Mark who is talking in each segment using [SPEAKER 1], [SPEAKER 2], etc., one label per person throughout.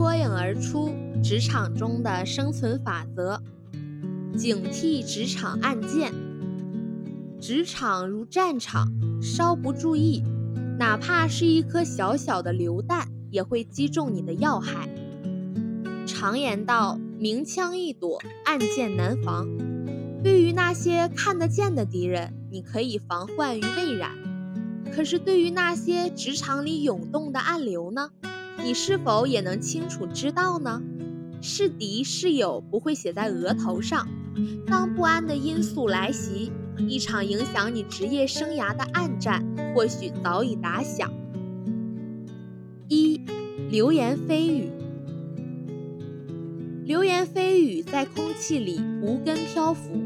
[SPEAKER 1] 脱颖而出职场中的生存法则：警惕职场案件。职场如战场，稍不注意，哪怕是一颗小小的榴弹，也会击中你的要害。常言道：“明枪易躲，暗箭难防。”对于那些看得见的敌人，你可以防患于未然；可是对于那些职场里涌动的暗流呢？你是否也能清楚知道呢？是敌是友不会写在额头上。当不安的因素来袭，一场影响你职业生涯的暗战或许早已打响。一，流言蜚语。流言蜚语在空气里无根漂浮。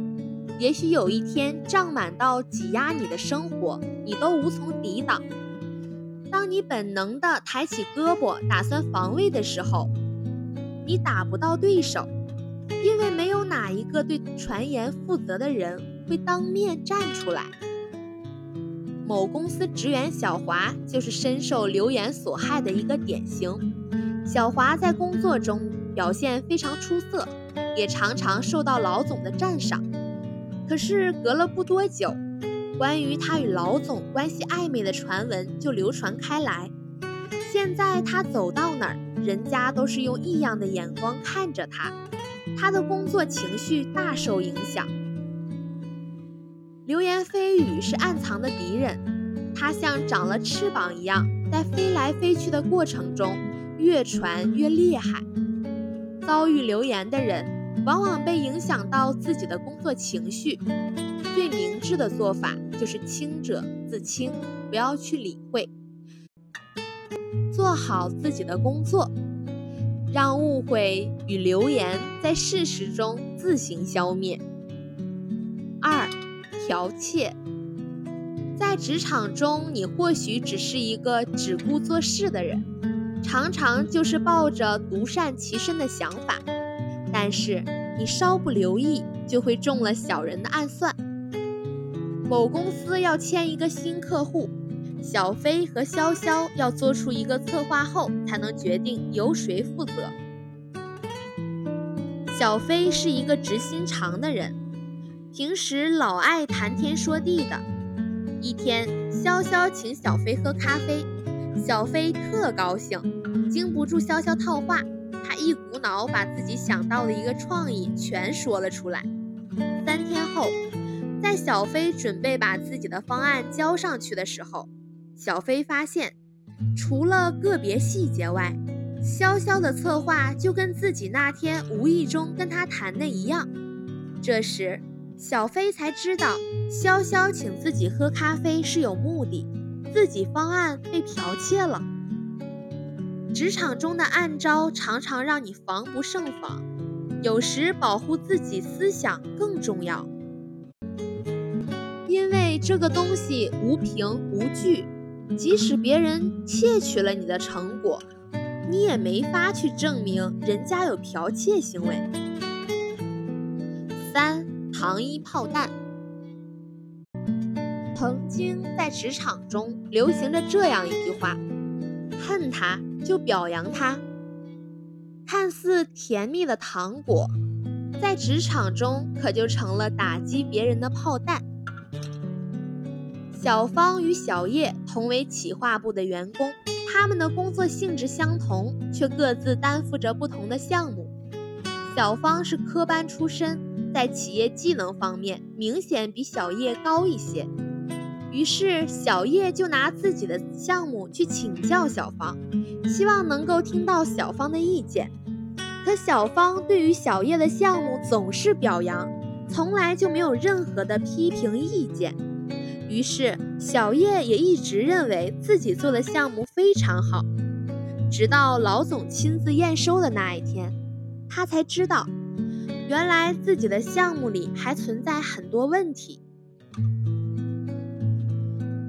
[SPEAKER 1] 也许有一天胀满到挤压你的生活，你都无从抵挡。当你本能的抬起胳膊打算防卫的时候，你打不到对手，因为没有哪一个对传言负责的人会当面站出来。某公司职员小华就是深受流言所害的一个典型。小华在工作中表现非常出色，也常常受到老总的赞赏。可是隔了不多久，关于他与老总关系暧昧的传闻就流传开来。现在他走到哪儿，人家都是用异样的眼光看着他，他的工作情绪大受影响。流言蜚语是暗藏的敌人，它像长了翅膀一样，在飞来飞去的过程中越传越厉害。遭遇流言的人。往往被影响到自己的工作情绪，最明智的做法就是清者自清，不要去理会，做好自己的工作，让误会与流言在事实中自行消灭。二，剽窃，在职场中，你或许只是一个只顾做事的人，常常就是抱着独善其身的想法。但是你稍不留意，就会中了小人的暗算。某公司要签一个新客户，小飞和潇潇要做出一个策划后，才能决定由谁负责。小飞是一个直心肠的人，平时老爱谈天说地的。一天，潇潇请小飞喝咖啡，小飞特高兴，经不住潇潇套话。他一股脑把自己想到的一个创意全说了出来。三天后，在小飞准备把自己的方案交上去的时候，小飞发现，除了个别细节外，潇潇的策划就跟自己那天无意中跟他谈的一样。这时，小飞才知道，潇潇请自己喝咖啡是有目的，自己方案被剽窃了。职场中的暗招常常让你防不胜防，有时保护自己思想更重要，因为这个东西无凭无据，即使别人窃取了你的成果，你也没法去证明人家有剽窃行为。三糖衣炮弹，曾经在职场中流行着这样一句话。恨他就表扬他，看似甜蜜的糖果，在职场中可就成了打击别人的炮弹。小芳与小叶同为企划部的员工，他们的工作性质相同，却各自担负着不同的项目。小芳是科班出身，在企业技能方面明显比小叶高一些。于是，小叶就拿自己的项目去请教小芳，希望能够听到小芳的意见。可小芳对于小叶的项目总是表扬，从来就没有任何的批评意见。于是，小叶也一直认为自己做的项目非常好。直到老总亲自验收的那一天，他才知道，原来自己的项目里还存在很多问题。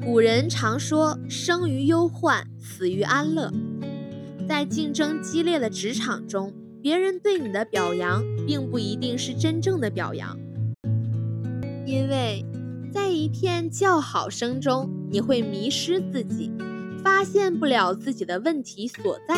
[SPEAKER 1] 古人常说：“生于忧患，死于安乐。”在竞争激烈的职场中，别人对你的表扬，并不一定是真正的表扬，因为在一片叫好声中，你会迷失自己，发现不了自己的问题所在。